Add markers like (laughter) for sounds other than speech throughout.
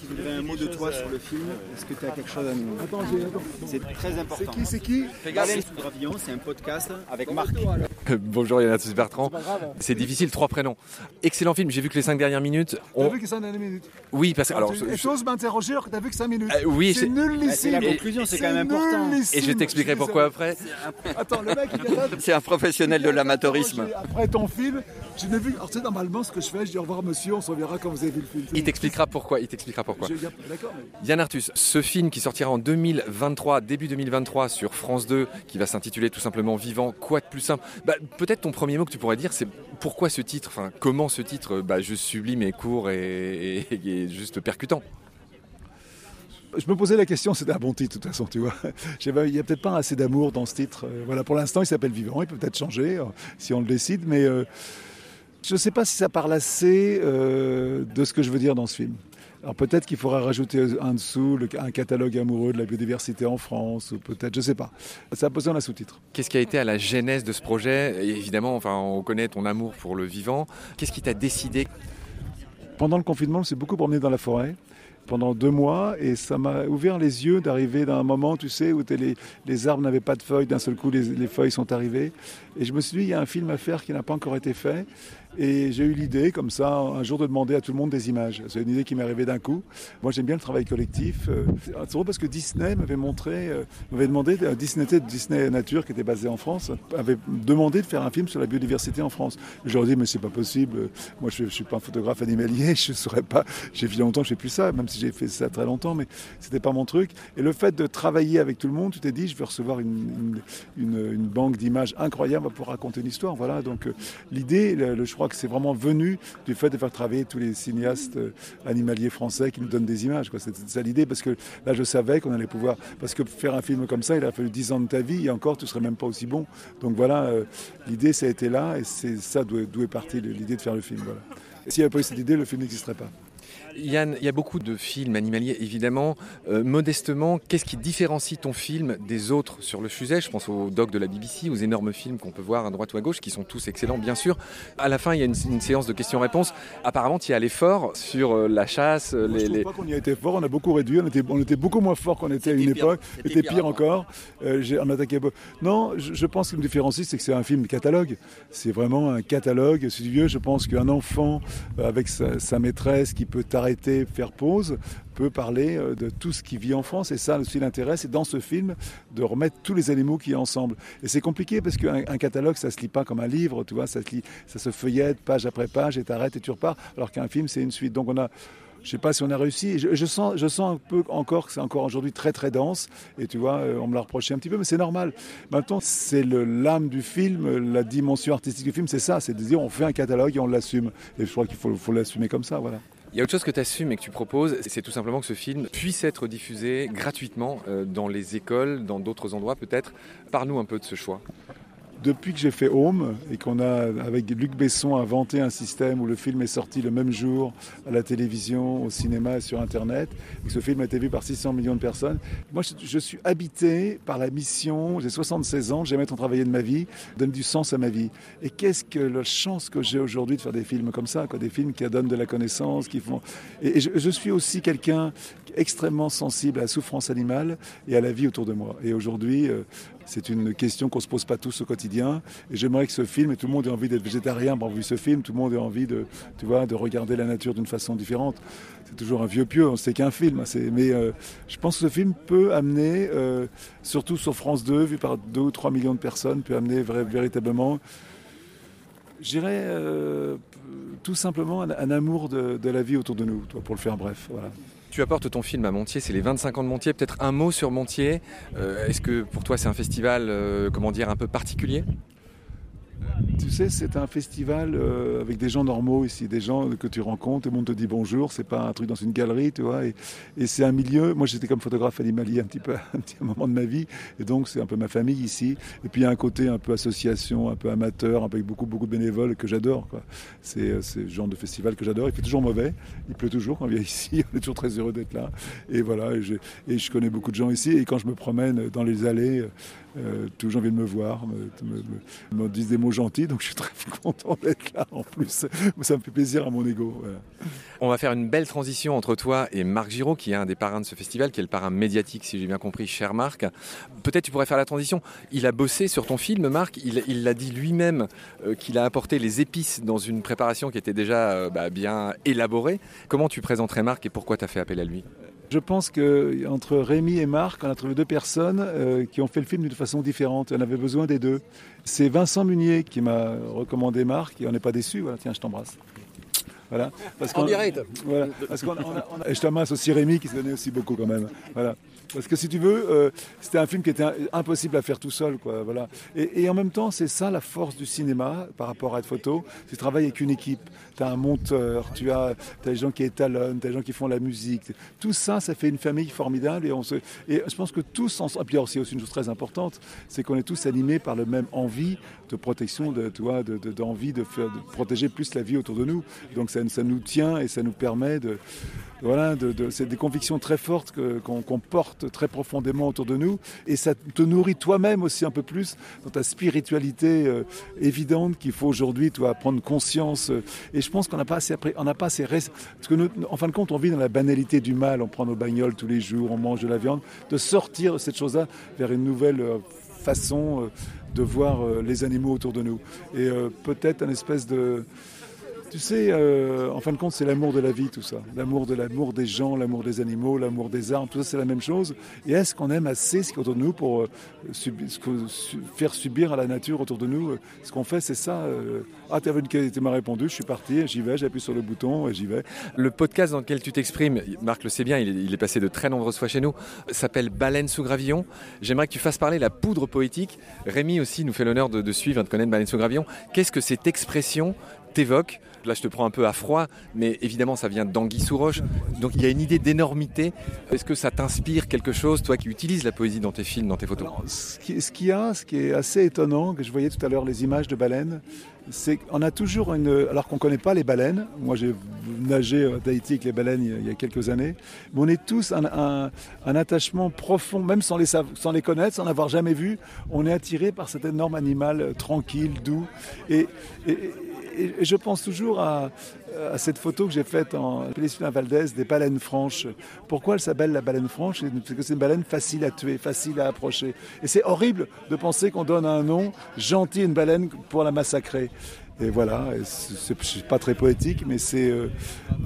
qui voudrait un mot de toi sur le film. Est-ce que tu as quelque chose à nous Attends, j'ai- attends. C'est très important. C'est qui, c'est qui Alain sous Gravillon, c'est un podcast avec Marc. Bonjour Yannatus Bertrand. pas grave. C'est difficile, trois prénoms. Excellent film, j'ai vu que les cinq dernières minutes. T'as ont- vu que ça en a une minute Oui, parce que. Alors, Tu- Et je- t'oses m'interroger alors que t'as vu que 5 minutes Euh, oui, c'est nul Ah, C'est la ici. conclusion, c'est quand même important. Et je t'expliquerai pourquoi après. Attends, le mec, il. C'est un professionnel de l'amateurisme. Après ton film, je n'ai vu. Alors, tu sais, normalement, ce que je fais, je dis au revoir, monsieur, on se reverra quand vous avez vu le film. Il t'expliquera pourquoi. Il t'expliquera pourquoi. Je- D'accord, mais. Yann Arthus, ce film qui sortira en 2023, début 2023 sur France 2, qui va s'intituler tout simplement Vivant, quoi de plus simple? Bah, Peut-être ton premier mot que tu pourrais dire, c'est pourquoi ce titre? Enfin, comment ce titre bah, Juste sublime et court et, et- et juste percutant? Je me posais la question, c'était un bon titre de toute façon, tu vois. (laughs) Il n'y a peut-être pas assez d'amour dans ce titre. Euh, Voilà, pour l'instant, il s'appelle Vivant, il peut peut-être changer euh, si on le décide, mais euh, je ne sais pas si ça parle assez euh, de ce que je veux dire dans ce film. Alors peut-être qu'il faudra rajouter en dessous le- un catalogue amoureux de la biodiversité en France, ou peut-être, je ne sais pas. Ça a besoin d'un sous-titre. Qu'est-ce qui a été à la genèse de ce projet? Et Évidemment, enfin, on connaît ton amour pour le vivant. Qu'est-ce qui t'a décidé? Pendant le confinement, je me suis beaucoup promené dans la forêt pendant deux mois et ça m'a ouvert les yeux d'arriver dans un moment, tu sais, où les, les arbres n'avaient pas de feuilles, d'un seul coup les, les feuilles sont arrivées. Et je me suis dit, il y a un film à faire qui n'a pas encore été fait. Et j'ai eu l'idée, comme ça, un jour de demander à tout le monde des images. C'est une idée qui m'est arrivée d'un coup. Moi, j'aime bien le travail collectif. Euh, C'est drôle parce que Disney m'avait montré, euh, m'avait demandé, euh, Disney, Disney Nature, qui était basé en France, avait demandé de faire un film sur la biodiversité en France. Je leur ai dit, mais c'est pas possible. Moi, je, je suis pas un photographe animalier, (laughs) je saurais pas. J'ai fait longtemps je fais plus ça, même si j'ai fait ça très longtemps, mais c'était pas mon truc. Et le fait de travailler avec tout le monde, tu t'es dit, je vais recevoir une, une, banque d'images incroyable pour raconter une histoire. Voilà. Donc l'idée, le- je crois que c'est vraiment venu du fait de faire travailler tous les cinéastes euh, animaliers français qui nous donnent des images. C'était ça l'idée, parce que là, je savais qu'on allait pouvoir. Parce que faire un film comme ça, il a fallu 10 ans de ta vie, et encore, tu serais même pas aussi bon. Donc voilà, euh, l'idée, ça a été là, et c'est ça d'où est, partie l'idée de faire le film. Voilà. S'il n'y avait pas eu cette idée, le film n'existerait pas. Yann, il y a beaucoup de films animaliers, évidemment. Euh, modestement, qu'est-ce qui différencie ton film des autres sur le sujet? Je pense aux docs de la BBC, aux énormes films qu'on peut voir à droite ou à gauche, qui sont tous excellents, bien sûr. À la fin, il y a une, une séance de questions-réponses. Apparemment, tu y as l'effort sur euh, la chasse, Moi, les... je les- pas qu'on y a été fort, on a beaucoup réduit, on était, on était beaucoup moins fort qu'on était à une pire. époque, C'était c'était pire pire, encore. Euh, on attaquait Non, je, je pense que me différencie, c'est que c'est un film catalogue. C'est vraiment un catalogue. Si tu veux, je pense qu'un enfant euh, avec sa, sa maîtresse qui peut t'arrêter, faire pause, peut parler euh, de tout ce qui vit en France. Et ça aussi l'intérêt, c'est dans ce film de remettre tous les animaux qui a ensemble. Et c'est compliqué parce qu'un un catalogue, ça se lit pas comme un livre, tu vois, ça se lit, ça se feuillette page après page et t'arrêtes et tu repars. Alors qu'un film, c'est une suite. Donc on a je sais pas si on a réussi. Je, sens, je sens un peu encore que c'est encore aujourd'hui très très dense. Et tu vois, euh, on me l'a reproché un petit peu, mais c'est normal. Maintenant, c'est l'âme du film, la dimension artistique du film, c'est ça. C'est de dire on fait un catalogue et on l'assume. Et je crois qu'il faut, faut l'assumer comme ça, voilà. Il y a autre chose que tu assumes et que tu proposes, c'est tout simplement que ce film puisse être diffusé gratuitement euh, dans les écoles, dans d'autres endroits peut-être. Parle-nous un peu de ce choix. Depuis que j'ai fait Home et qu'on a, avec Luc Besson, inventé un système où le film est sorti le même jour à la télévision, au cinéma et sur Internet, et que ce film a été vu par 600 millions de personnes, moi je, suis habité par la mission, j'ai 76 ans, j'ai jamais tant travaillé de ma vie, donne du sens à ma vie. Et qu'est-ce que la chance que j'ai aujourd'hui de faire des films comme ça, des films qui donnent de la connaissance, qui font... Et, je suis aussi quelqu'un extrêmement sensible à la souffrance animale et à la vie autour de moi. Et aujourd'hui, euh, c'est une question qu'on se pose pas tous au quotidien. Et j'aimerais que ce film, et tout le monde ait envie d'être végétarien pour vu ce film, tout le monde ait envie de, tu vois, de regarder la nature d'une façon différente. C'est toujours un vieux pieux, c'est qu'un film. c'est- Mais euh, je pense que ce film peut amener, euh, surtout sur France 2, vu par 2 ou 3 millions de personnes, peut amener véritablement, je dirais, euh, tout simplement un, un amour de, de la vie autour de nous, toi, pour le faire bref. Voilà. Tu apportes ton film à Montier, c'est les 25 ans de Montier. Peut-être un mot sur Montier. Euh, Est-ce que pour toi c'est un festival, euh, comment dire, un peu particulier? Tu sais, c'est un festival euh, avec des gens normaux ici, des gens que tu rencontres, tout le monde te dit bonjour, c'est pas un truc dans une galerie, tu vois, et, c'est un milieu, moi j'étais comme photographe animalier un petit peu, (laughs) un petit moment de ma vie, et donc c'est un peu ma famille ici, et puis il y a un côté un peu association, un peu amateur, avec beaucoup, beaucoup de bénévoles que j'adore. C'est euh, le genre de festival que j'adore, il fait toujours mauvais, il pleut toujours quand on vient (laughs) ici, on est toujours très heureux d'être là, et voilà, et je connais beaucoup de gens ici, et quand je me promène dans les allées, Euh, gens viennent me voir, me, me, disent des mots gentils, donc je suis très (laughs) content d'être là en plus. Ça me fait plaisir à mon ego. On va faire une belle transition entre toi et Marc Giraud, qui est un des parrains de ce festival, qui est le parrain médiatique, si j'ai bien compris, cher Marc. Peut-être tu pourrais faire la transition. Il a bossé sur ton film, Marc. Il l'a dit lui-même euh, qu'il a apporté les épices dans une préparation qui était déjà euh, bah, bien élaborée. Comment tu présenterais Marc et pourquoi tu as fait appel à lui? Je pense qu'entre Rémi et Marc, on a trouvé deux personnes euh, qui ont fait le film d'une façon différente. On avait besoin des deux. C'est Vincent Munier qui m'a recommandé Marc et on n'est pas déçu. Voilà, tiens, je t'embrasse. Voilà. Parce en direct. Voilà. Parce qu'on on a, on a, et je t'embrasse aussi Rémi qui se donnait aussi beaucoup quand même. Voilà. Parce que si tu veux, euh, c'était un film qui était impossible à faire tout seul. Quoi, voilà. et, et en même temps, c'est ça la force du cinéma par rapport à la photo. Tu travailles avec une équipe. Tu as un monteur, tu as, des gens qui étalonnent, tu as des gens qui font la musique. Tout ça, ça fait une famille formidable. Et, on se, et je pense que tous, ensemble, puis c'est aussi une chose très importante, c'est qu'on est tous animés par le même envie de protection, de, d'envie de, de, faire, de protéger plus la vie autour de nous. Donc ça, ça nous tient et ça nous permet de... Voilà, de, c'est des convictions très fortes qu'on qu porte très profondément autour de nous. Et ça te nourrit toi-même aussi un peu plus dans ta spiritualité euh, évidente qu'il faut aujourd'hui prendre conscience. Et je pense qu'on n'a pas assez appris, on pas assez. Parce que en fin de compte, on vit dans la banalité du mal. On prend nos bagnoles tous les jours, on mange de la viande. De sortir de cette chose-là vers une nouvelle euh, façon euh, de voir euh, les animaux autour de nous. Et euh, peut-être un espèce de tu sais, euh, en fin de compte, c'est l'amour de la vie, tout ça. L'amour de l'amour des gens, l'amour des animaux, l'amour des arbres, tout ça, c'est la même chose. Et est-ce qu'on aime assez ce qui est autour de nous pour euh, faire subir à la nature autour de nous Ce qu'on fait, c'est ça. Euh... Ah, tu m'as répondu, je suis parti, j'y vais, j'appuie sur le bouton et j'y vais. Le podcast dans lequel tu t'exprimes, Marc le sait bien, il est, il est, passé de très nombreuses fois chez nous, s'appelle Baleine sous gravillon. J'aimerais que tu fasses parler la poudre poétique. Rémi aussi nous fait l'honneur de, de, suivre, de connaître Baleine sous gravillon. Qu'est-ce que cette expression t'évoque Là, je te prends un peu à froid, mais évidemment, ça vient d'Anguille sous roche. Donc, il y a une idée d'énormité. Est-ce que ça t'inspire quelque chose, toi qui utilises la poésie dans tes films, dans tes photos? Ce qu'il y a, ce qui est assez étonnant, que je voyais tout à l'heure les images de baleines, c'est qu'on a toujours une. Alors qu'on ne connaît pas les baleines, moi j'ai nagé à Tahiti avec les baleines il y a quelques années, mais on est tous un, attachement profond, même sans les, connaître, sans l'avoir jamais vu, on est attiré par cet énorme animal tranquille, doux. Et, et, je pense toujours à, à cette photo que j'ai faite en Péninsula Valdez des baleines franches. Pourquoi elle s'appelle la baleine franche? Parce que c'est une baleine facile à tuer, facile à approcher. Et c'est horrible de penser qu'on donne un nom gentil à une baleine pour la massacrer. Et voilà, c'est pas très poétique, mais c'est. Euh,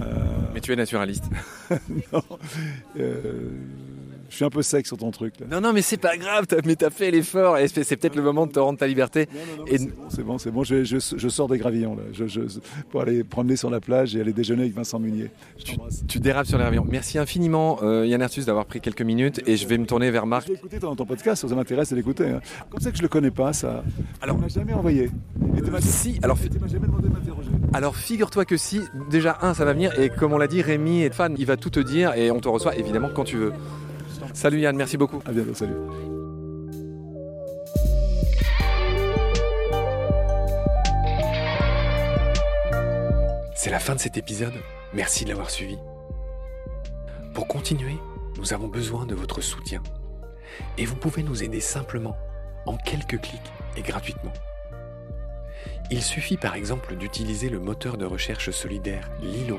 euh... Mais tu es naturaliste. (laughs) non. Euh, je suis un peu sec sur ton truc. Là. Non, non, mais c'est pas grave, as, mais t'as fait l'effort et c'est peut-être le moment de te rendre ta liberté. Non, non, et... C'est bon, c'est bon, bon. Je, je, je, sors des gravillons là, je, pour aller promener sur la plage et aller déjeuner avec Vincent Munier. Tu, tu, dérapes sur les gravillons. Merci infiniment, euh, Yann Arthus, d'avoir pris quelques minutes et je vais me tourner vers Marc. J'ai écouté ton, ton podcast, ça m'intéresse de l'écouter. Hein. Comme ça que je le connais pas, ça. Alors, on m'a jamais envoyé. Et euh, si, alors. Tu m'as jamais demandé de m'interroger. Alors, figure-toi que si, déjà, un, ça va venir et comme on l'a dit, Rémi est fan, il va tout te dire et on te reçoit évidemment quand tu veux. Salut Yann, merci beaucoup. À bientôt, salut. C'est la fin de cet épisode. Merci de l'avoir suivi. Pour continuer, nous avons besoin de votre soutien. Et vous pouvez nous aider simplement, en quelques clics et gratuitement. Il suffit par exemple d'utiliser le moteur de recherche solidaire Lilo